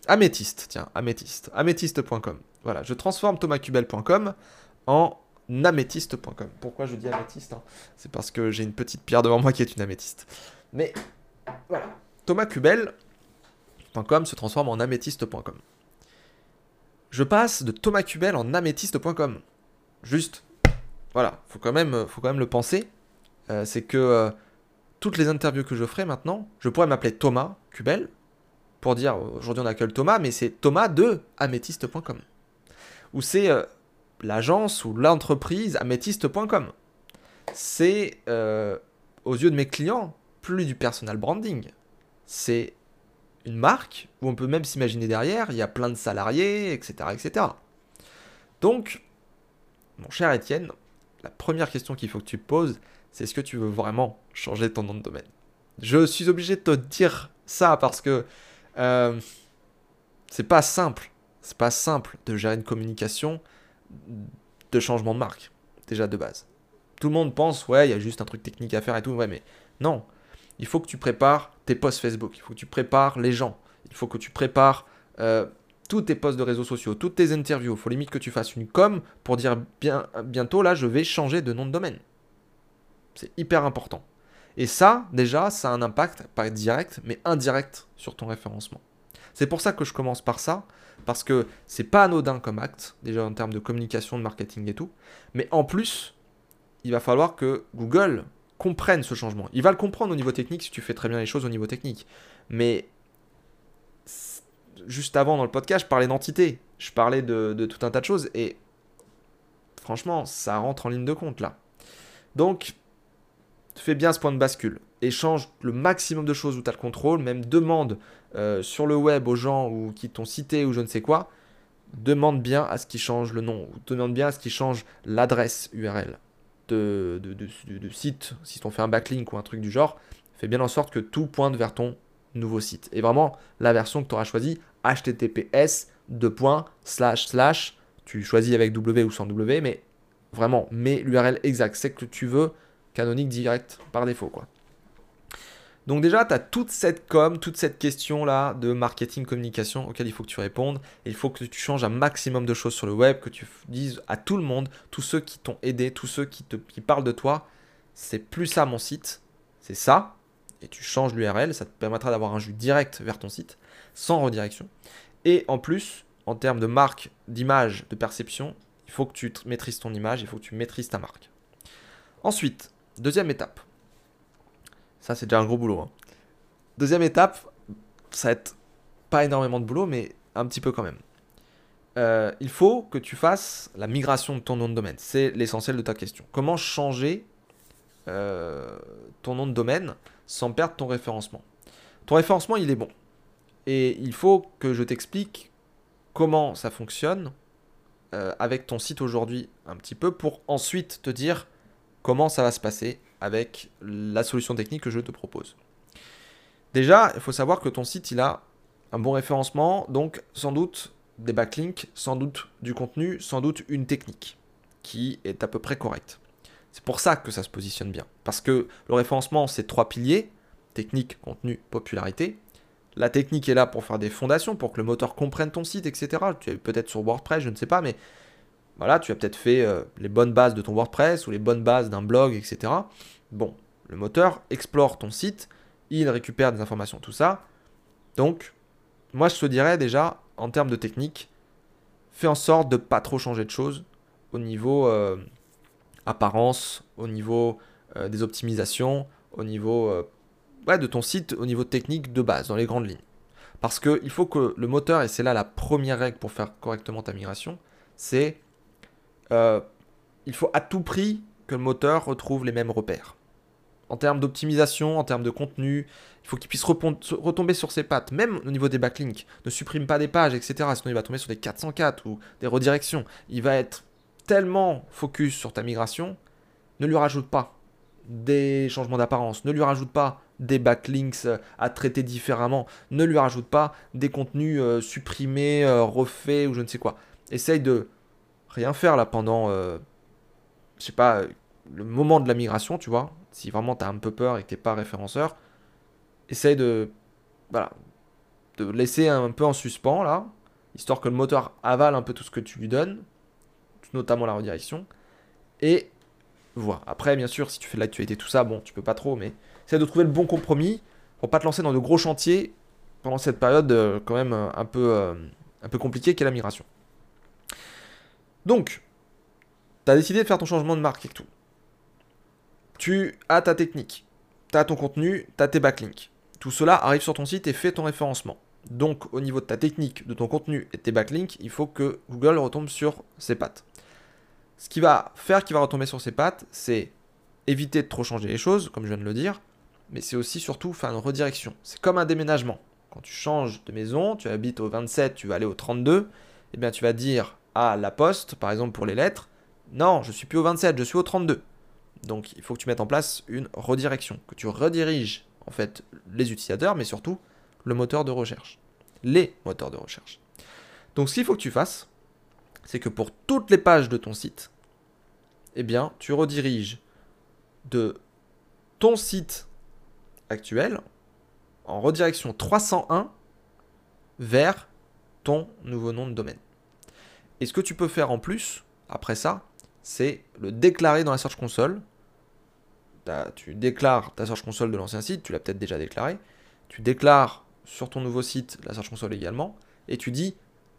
Améthyste, tiens, améthyste. Améthyste.com. Voilà, je transforme thomascubel.com en améthyste.com. Pourquoi je dis améthyste hein? C'est parce que j'ai une petite pierre devant moi qui est une améthyste. Mais voilà, thomascubel.com se transforme en améthyste.com. Je passe de thomascubel en améthyste.com. Juste, voilà, faut quand même, faut quand même le penser. c'est que toutes les interviews que je ferai maintenant, je pourrais m'appeler Thomas Cubel pour dire aujourd'hui on accueille Thomas, mais c'est Thomas de améthyste.com. Ou c'est euh, l'agence ou l'entreprise améthyste.com. C'est euh, aux yeux de mes clients plus du personal branding. C'est une marque où on peut même s'imaginer derrière, il y a plein de salariés, etc. etc. Donc, mon cher Étienne, la première question qu'il faut que tu poses, c'est est-ce que tu veux vraiment changer ton nom de domaine? Je suis obligé de te dire ça parce que euh, c'est pas simple. C'est pas simple de gérer une communication de changement de marque, déjà de base. Tout le monde pense, ouais, il y a juste un truc technique à faire et tout, ouais, mais non. Il faut que tu prépares tes posts Facebook, il faut que tu prépares les gens, il faut que tu prépares euh, tous tes posts de réseaux sociaux, toutes tes interviews. Il faut limite que tu fasses une com pour dire bien, bientôt, là, je vais changer de nom de domaine. C'est hyper important. Et ça, déjà, ça a un impact, pas direct, mais indirect sur ton référencement. C'est pour ça que je commence par ça, parce que c'est pas anodin comme acte, déjà en termes de communication, de marketing et tout, mais en plus, il va falloir que Google comprenne ce changement. Il va le comprendre au niveau technique si tu fais très bien les choses au niveau technique. Mais juste avant dans le podcast, je parlais d'entité, je parlais de, de, tout un tas de choses, et franchement, ça rentre en ligne de compte là. Donc, fais bien ce point de bascule. Échange le maximum de choses où tu as le contrôle, même demande euh, sur le web aux gens ou qui t'ont cité ou je ne sais quoi, demande bien à ce qu'ils changent le nom, demande bien à ce qu'ils changent l'adresse URL de, site, si t'ont fait un backlink ou un truc du genre, fais bien en sorte que tout pointe vers ton nouveau site. Et vraiment, la version que tu auras choisie, https, deux points, slash, slash, tu choisis avec W ou sans W, mais vraiment, mets l'URL exact, c'est que tu veux, canonique direct par défaut, quoi. Donc déjà, tu as toute cette com, toute cette question-là de marketing, communication auquel il faut que tu répondes. Et il faut que tu changes un maximum de choses sur le web, que tu dises à tout le monde, tous ceux qui t'ont aidé, tous ceux qui, te, parlent de toi, c'est plus ça mon site, c'est ça. Et tu changes l'URL, ça te permettra d'avoir un jus direct vers ton site, sans redirection. Et en plus, en termes de marque, d'image, de perception, il faut que tu maîtrises ton image, il faut que tu maîtrises ta marque. Ensuite, deuxième étape, ça, c'est déjà un gros boulot. Hein. Deuxième étape, ça va être pas énormément de boulot, mais un petit peu quand même. Euh, il faut que tu fasses la migration de ton nom de domaine. C'est l'essentiel de ta question. Comment changer euh, ton nom de domaine sans perdre ton référencement? Ton référencement, il est bon. Et il faut que je t'explique comment ça fonctionne euh, avec ton site aujourd'hui un petit peu pour ensuite te dire comment ça va se passer avec la solution technique que je te propose. Déjà, il faut savoir que ton site, il a un bon référencement, donc sans doute des backlinks, sans doute du contenu, sans doute une technique qui est à peu près correcte. C'est pour ça que ça se positionne bien. Parce que le référencement, c'est trois piliers, technique, contenu, popularité. La technique est là pour faire des fondations, pour que le moteur comprenne ton site, etc. Tu es peut-être sur WordPress, je ne sais pas, mais voilà, tu as peut-être fait euh, les bonnes bases de ton WordPress ou les bonnes bases d'un blog, etc. Bon, le moteur explore ton site, il récupère des informations, tout ça. Donc, moi je te dirais déjà, en termes de technique, fais en sorte de ne pas trop changer de choses au niveau euh, apparence, au niveau euh, des optimisations, au niveau de ton site, au niveau technique de base, dans les grandes lignes. Parce qu'il faut que le moteur, et c'est là la première règle pour faire correctement ta migration, c'est euh, il faut à tout prix que le moteur retrouve les mêmes repères. En termes d'optimisation, en termes de contenu, il faut qu'il puisse retomber sur ses pattes, même au niveau des backlinks. Ne supprime pas des pages, etc. Sinon, il va tomber sur des 404 ou des redirections. Il va être tellement focus sur ta migration. Ne lui rajoute pas des changements d'apparence. Ne lui rajoute pas des backlinks euh, à traiter différemment. Ne lui rajoute pas des contenus euh, supprimés, refaits ou je ne sais quoi. Essaye de rien faire là pendant, euh, je sais pas, le moment de la migration, tu vois. Si vraiment tu as un peu peur et que t'es pas référenceur, essaye de, voilà, de laisser un peu en suspens là, histoire que le moteur avale un peu tout ce que tu lui donnes, notamment la redirection, et voilà. Après, bien sûr, si tu fais de l'actualité, tout ça, bon, tu peux pas trop, mais essaye de trouver le bon compromis pour pas te lancer dans de gros chantiers pendant cette période euh, quand même un peu, euh, un peu compliquée qu'est la migration. Donc, tu as décidé de faire ton changement de marque et tout. Tu as ta technique, tu as ton contenu, tu as tes backlinks. Tout cela arrive sur ton site et fait ton référencement. Donc, au niveau de ta technique, de ton contenu et de tes backlinks, il faut que Google retombe sur ses pattes. Ce qui va faire qu'il va retomber sur ses pattes, c'est éviter de trop changer les choses, comme je viens de le dire, mais c'est aussi surtout faire une redirection. C'est comme un déménagement. Quand tu changes de maison, tu habites au 27, tu vas aller au 32, eh bien tu vas dire à la poste, par exemple pour les lettres, non, je suis plus au 27, je suis au 32. Donc il faut que tu mettes en place une redirection, que tu rediriges en fait les utilisateurs, mais surtout le moteur de recherche. Les moteurs de recherche. Donc ce qu'il faut que tu fasses, c'est que pour toutes les pages de ton site, eh bien, tu rediriges de ton site actuel en redirection 301 vers ton nouveau nom de domaine. Et ce que tu peux faire en plus, après ça, c'est le déclarer dans la Search Console. Tu déclares ta Search Console de l'ancien site, tu l'as peut-être déjà déclaré. Tu déclares sur ton nouveau site la Search Console également, et tu dis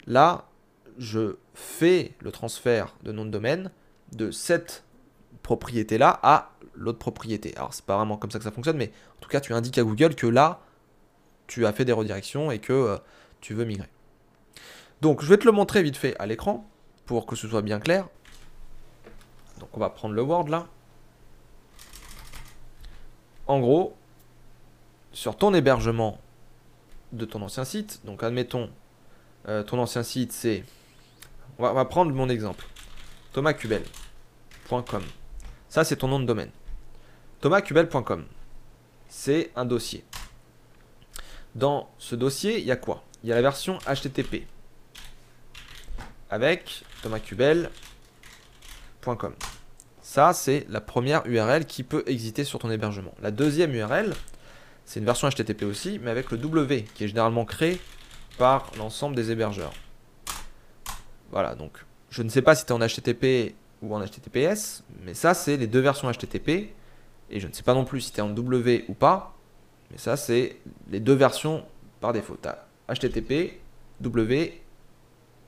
là, je fais le transfert de nom de domaine de cette propriété-là à l'autre propriété. Alors, c'est pas vraiment comme ça que ça fonctionne, mais en tout cas, tu indiques à Google que là, tu as fait des redirections et que euh, tu veux migrer. Donc, je vais te le montrer vite fait à l'écran pour que ce soit bien clair. Donc, on va prendre le Word là. En gros, sur ton hébergement de ton ancien site, donc admettons, euh, ton ancien site c'est. On va, prendre mon exemple. thomascubel.com. Ça, c'est ton nom de domaine. thomascubel.com. C'est un dossier. Dans ce dossier, il y a quoi? Il y a la version HTTP avec thomascubel.com. Ça, c'est la première URL qui peut exister sur ton hébergement. La deuxième URL, c'est une version HTTP aussi, mais avec le W, qui est généralement créé par l'ensemble des hébergeurs. Voilà, donc je ne sais pas si tu es en HTTP ou en HTTPS, mais ça, c'est les deux versions HTTP. Et je ne sais pas non plus si tu es en W ou pas, mais ça, c'est les deux versions par défaut. Tu HTTP, W,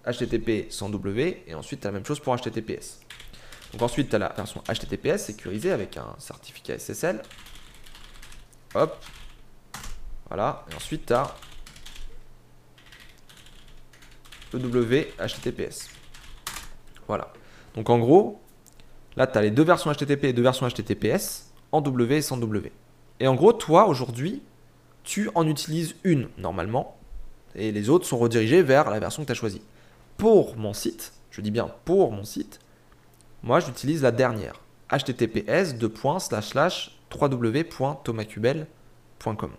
HTTP sans W, et ensuite tu as la même chose pour HTTPS. Donc ensuite, tu as la version HTTPS sécurisée avec un certificat SSL. Hop. Voilà. Et ensuite, tu as le WHTTPS. Voilà. Donc en gros, là, tu as les deux versions HTTP et deux versions HTTPS en W et sans W. Et en gros, toi, aujourd'hui, tu en utilises une normalement, et les autres sont redirigés vers la version que tu as choisie. Pour mon site, je dis bien pour mon site, moi, j'utilise la dernière. https www.thomascubel.com.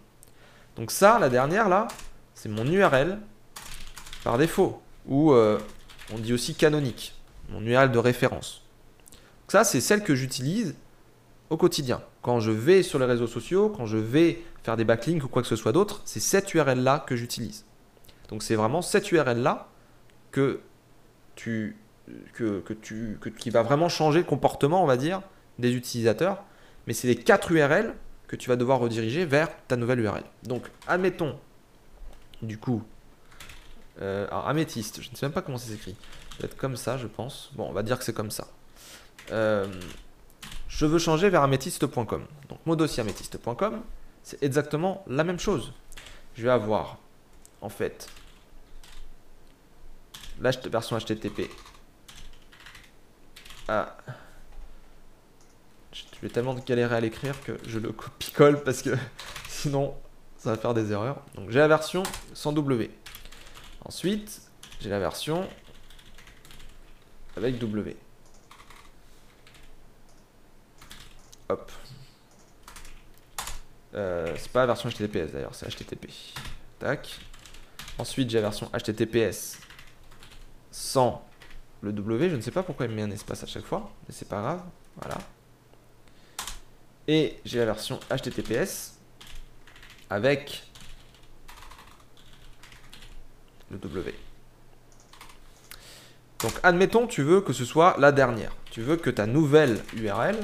Donc ça, la dernière là, c'est mon URL par défaut, ou euh, on dit aussi canonique, mon URL de référence. Ça, c'est celle que j'utilise au quotidien. Quand je vais sur les réseaux sociaux, quand je vais faire des backlinks ou quoi que ce soit d'autre, c'est cette URL là que j'utilise. Donc c'est vraiment cette URL là tu que, qui va vraiment changer le comportement, on va dire, des utilisateurs. Mais c'est les quatre URL que tu vas devoir rediriger vers ta nouvelle URL. Donc, admettons, du coup, euh, alors, améthyste, je ne sais même pas comment ça s'écrit. Ça va être comme ça, je pense. Bon, on va dire que c'est comme ça. Euh, je veux changer vers améthyste.com. Donc, mon dossier améthyste.com, c'est exactement la même chose. Je vais avoir, en fait, la version HTTP ah. Je vais tellement galérer à l'écrire que je le copie-colle parce que sinon ça va faire des erreurs. Donc j'ai la version sans W. Ensuite, j'ai la version avec W. Hop. Euh, c'est pas la version HTTPS d'ailleurs, c'est HTTP. Tac. Ensuite, j'ai la version HTTPS sans le W, je ne sais pas pourquoi il me met un espace à chaque fois, mais c'est pas grave. Voilà. Et j'ai la version HTTPS avec le W. Donc admettons tu veux que ce soit la dernière. Tu veux que ta nouvelle URL,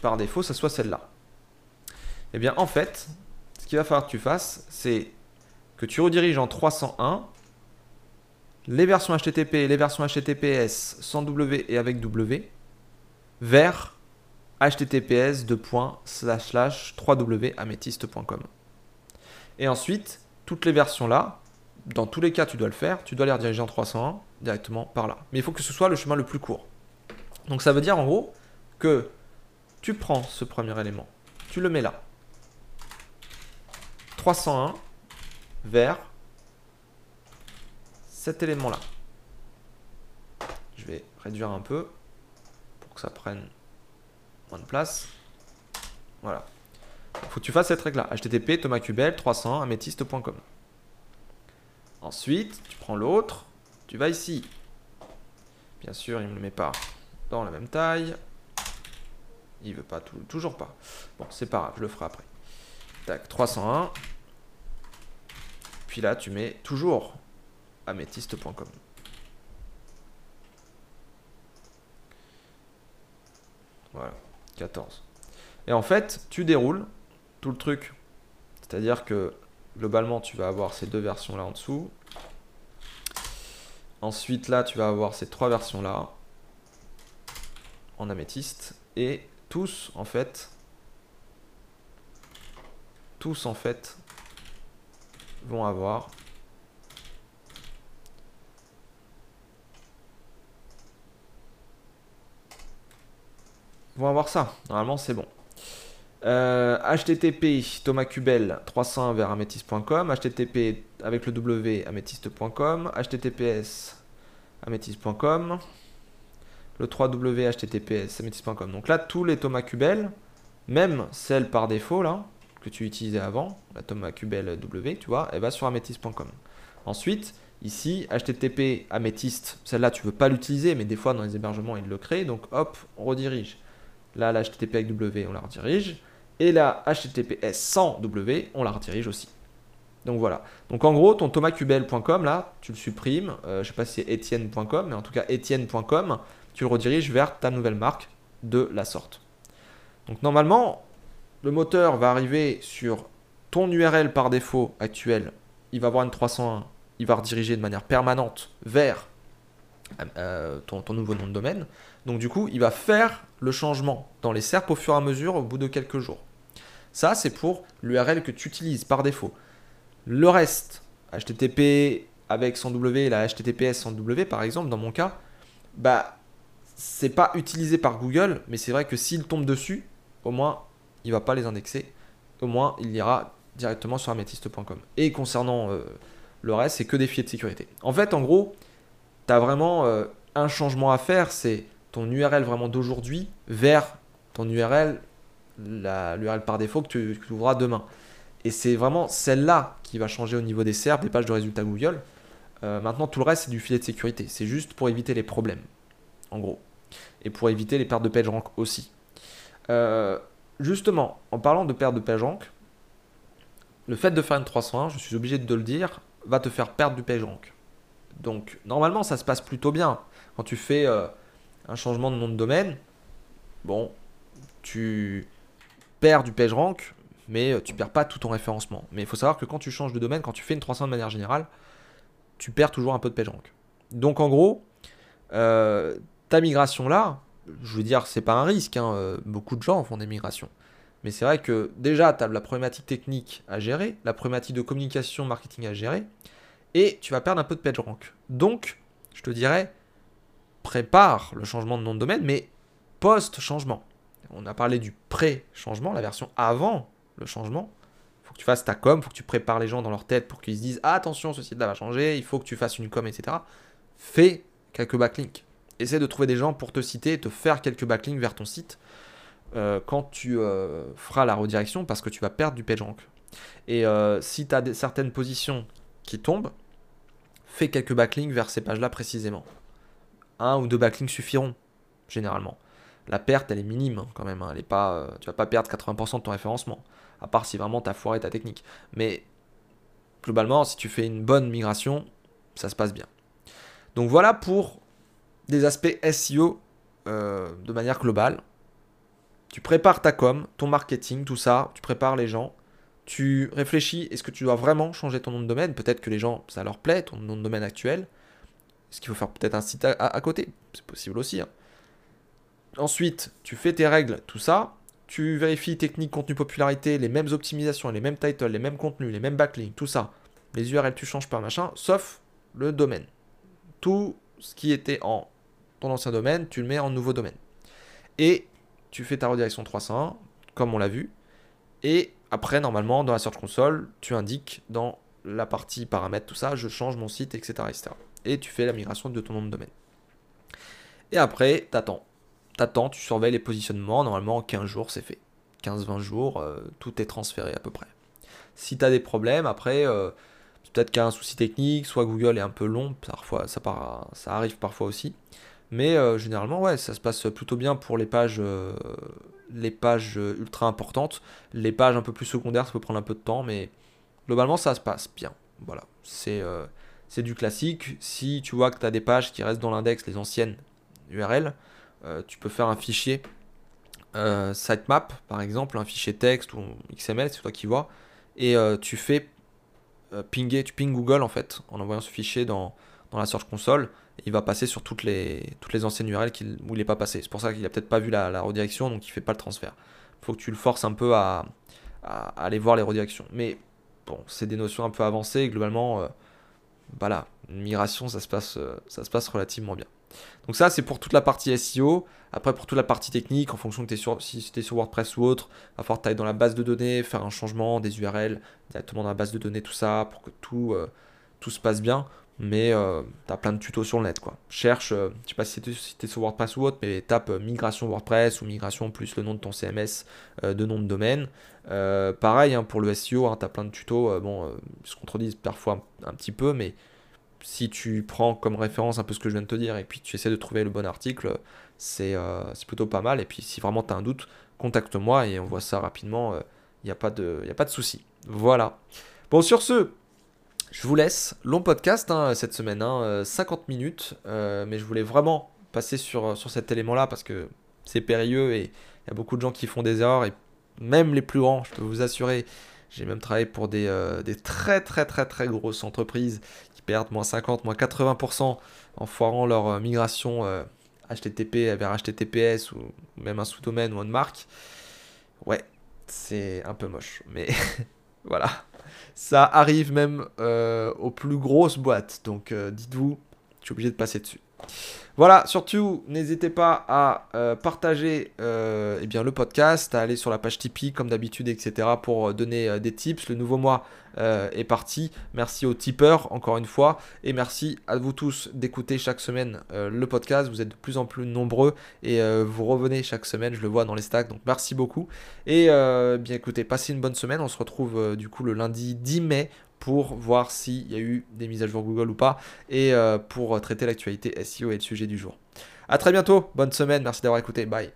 par défaut, ça soit celle-là. Eh bien en fait, ce qu'il va falloir que tu fasses, c'est que tu rediriges en 301 les versions HTTP et les versions HTTPS sans W et avec W vers https 3w Et ensuite, toutes les versions là, dans tous les cas tu dois le faire, tu dois les rediriger en 301 directement par là. Mais il faut que ce soit le chemin le plus court. Donc ça veut dire en gros que tu prends ce premier élément, tu le mets là. 301 vers cet élément-là. Je vais réduire un peu pour que ça prenne moins de place. Voilà. Il faut que tu fasses cette règle-là. HTTP thomascubel 300 améthyste.com. Ensuite, tu prends l'autre, tu vas ici. Bien sûr, il ne me le met pas dans la même taille. Il veut pas, toujours pas. Bon, c'est pas grave, je le ferai après. Tac, 301. Puis là, tu mets toujours améthyste.com. Voilà, 14. Et en fait, tu déroules tout le truc C'est-à-dire que globalement, tu vas avoir ces deux versions-là en dessous. Ensuite, là, tu vas avoir ces trois versions-là en améthyste. Et tous, en fait, tous, en fait, vont avoir vont avoir ça. Normalement, c'est bon. Euh, HTTP Thomas Cubel 301 vers améthyste.com, HTTP avec le W améthyste.com, HTTPS améthyste.com, le 3W HTTPS améthyste.com. Donc là, tous les Thomas Cubel, même celle par défaut là, que tu utilisais avant, la Thomas Cubel W, tu vois, elle va sur améthyste.com. Ensuite, ici, HTTP améthyste, celle-là tu veux pas l'utiliser, mais des fois dans les hébergements il le crée, donc hop, on redirige. Là, la avec W, on la redirige. Et la HTTPS sans W, on la redirige aussi. Donc voilà. Donc en gros, ton thomascubel.com, là, tu le supprimes. Euh, je ne sais pas si c'est etienne.com, mais en tout cas etienne.com, tu le rediriges vers ta nouvelle marque de la sorte. Donc normalement, le moteur va arriver sur ton URL par défaut actuel. Il va avoir une 301. Il va rediriger de manière permanente vers euh, ton nouveau nom de domaine. Donc du coup, il va faire le changement dans les SERP au fur et à mesure au bout de quelques jours. Ça, c'est pour l'URL que tu utilises par défaut. Le reste, HTTP avec son W, la HTTPS sans W par exemple, dans mon cas, bah c'est pas utilisé par Google, mais c'est vrai que s'il tombe dessus, au moins il va pas les indexer. Au moins il ira directement sur amethyste.com. Et concernant euh, le reste, c'est que des fichiers de sécurité. En fait, en gros, tu as vraiment euh, un changement à faire, c'est ton URL vraiment d'aujourd'hui vers ton URL, l'URL par défaut que tu, ouvras demain. Et c'est vraiment celle-là qui va changer au niveau des SERP, des pages de résultats Google. Euh, maintenant, tout le reste, c'est du filet de sécurité. C'est juste pour éviter les problèmes, en gros. Et pour éviter les pertes de PageRank aussi. Euh, justement, en parlant de perte de PageRank, le fait de faire une 301, je suis obligé de le dire, va te faire perdre du PageRank. Donc, normalement, ça se passe plutôt bien. Quand tu fais euh, un changement de nom de domaine, bon, tu perds du PageRank, mais euh, tu perds pas tout ton référencement. Mais il faut savoir que quand tu changes de domaine, quand tu fais une 300 de manière générale, tu perds toujours un peu de PageRank. Donc en gros, euh, ta migration là, je veux dire, c'est pas un risque. Hein, euh, beaucoup de gens font des migrations. Mais c'est vrai que déjà, tu as la problématique technique à gérer, la problématique de communication, marketing à gérer, et tu vas perdre un peu de PageRank. Donc, je te dirais, prépare le changement de nom de domaine, mais post-changement. On a parlé du pré-changement, la version avant le changement. Il faut que tu fasses ta com, il faut que tu prépares les gens dans leur tête pour qu'ils se disent ah, attention, ce site-là va changer, il faut que tu fasses une com, etc. Fais quelques backlinks. Essaie de trouver des gens pour te citer, te faire quelques backlinks vers ton site euh, quand tu euh, feras la redirection parce que tu vas perdre du PageRank. Et euh, si tu as certaines positions qui tombent, fais quelques backlinks vers ces pages-là précisément un ou deux backlinks suffiront, généralement. La perte, elle est minime hein, quand même. Hein. Elle est pas, euh, tu vas pas perdre 80% de ton référencement, à part si vraiment tu as foiré ta technique. Mais globalement, si tu fais une bonne migration, ça se passe bien. Donc voilà pour des aspects SEO euh, de manière globale. Tu prépares ta com, ton marketing, tout ça, tu prépares les gens. Tu réfléchis, est-ce que tu dois vraiment changer ton nom de domaine? Peut-être que les gens, ça leur plaît, ton nom de domaine actuel. Est-ce qu'il faut faire peut-être un site à, côté C'est possible aussi. Hein. Ensuite, tu fais tes règles, tout ça. Tu vérifies technique, contenu, popularité, les mêmes optimisations, les mêmes titles, les mêmes contenus, les mêmes backlinks, tout ça. Les URL, tu changes pas, machin, sauf le domaine. Tout ce qui était en ton ancien domaine, tu le mets en nouveau domaine. Et tu fais ta redirection 301, comme on l'a vu. Et après, normalement, dans la Search Console, tu indiques dans la partie paramètres, tout ça, je change mon site, etc et tu fais la migration de ton nom de domaine. Et après, t'attends. T'attends, tu surveilles les positionnements. Normalement, en 15 jours, c'est fait. 15-20 jours, euh, tout est transféré à peu près. Si tu as des problèmes, après, euh, peut-être qu'il y a un souci technique, soit Google est un peu long, parfois, ça, ça arrive parfois aussi. Mais euh, généralement, ouais, ça se passe plutôt bien pour les pages, les pages ultra importantes. Les pages un peu plus secondaires, ça peut prendre un peu de temps, mais globalement, ça se passe bien. Voilà, c'est c'est du classique. Si tu vois que tu as des pages qui restent dans l'index, les anciennes URL, euh, tu peux faire un fichier euh, sitemap, par exemple, un fichier texte ou XML, c'est toi qui vois, et tu fais pinguer, tu ping Google en fait, en envoyant ce fichier dans, la Search Console. il va passer sur toutes les, toutes les anciennes URL où il n'est pas passé. C'est pour ça qu'il a peut-être pas vu la, redirection, donc il fait pas le transfert. Il faut que tu le forces un peu à, à, aller voir les redirections. Mais bon, c'est des notions un peu avancées. globalement, voilà, une migration, ça se passe, ça se passe relativement bien. Donc ça, c'est pour toute la partie SEO. Après, pour toute la partie technique, en fonction de es sur, si tu es sur WordPress ou autre, il va falloir que tu dans la base de données, faire un changement des URL directement dans la base de données, tout ça, pour que tout, euh, tout se passe bien. Mais euh, tu as plein de tutos sur le net. Quoi. Cherche, euh, je sais pas si tu es, sur WordPress ou autre, mais tape migration WordPress ou migration plus le nom de ton CMS, de nom de domaine. pareil, hein, pour le SEO, hein, tu as plein de tutos. bon, ils se contredisent parfois un petit peu, mais si tu prends comme référence un peu ce que je viens de te dire et puis tu essaies de trouver le bon article, c'est euh, plutôt pas mal. Et puis si vraiment tu as un doute, contacte-moi et on voit ça rapidement. Il euh, n'y a pas de, a pas de souci. Voilà. Bon, sur ce, je vous laisse. Long podcast hein, cette semaine, 50 hein, minutes. Euh, mais je voulais vraiment passer sur, sur cet élément-là parce que c'est périlleux et il y a beaucoup de gens qui font des erreurs et même les plus grands, je peux vous assurer. J'ai même travaillé pour des, très très très très grosses entreprises perdent moins 50, moins 80% en foirant leur euh, migration HTTP euh, vers HTTPS ou même un sous-domaine ou une marque. Ouais, c'est un peu moche, mais voilà. Ça arrive même euh, aux plus grosses boîtes, donc dites-vous, je suis obligé de passer dessus. Voilà, surtout, n'hésitez pas à euh, partager euh, eh bien, le podcast, à aller sur la page Tipeee comme d'habitude, etc. pour euh, donner des tips. Le nouveau mois est parti. Merci aux tipeurs, encore une fois. Et merci à vous tous d'écouter chaque semaine le podcast. Vous êtes de plus en plus nombreux et vous revenez chaque semaine, je le vois dans les stacks. Donc merci beaucoup. Et bien écoutez, passez une bonne semaine. On se retrouve du coup le lundi 10 mai pour voir s'il y a eu des mises à jour Google ou pas et euh, pour traiter l'actualité SEO et le sujet du jour. A très bientôt, bonne semaine, merci d'avoir écouté, bye.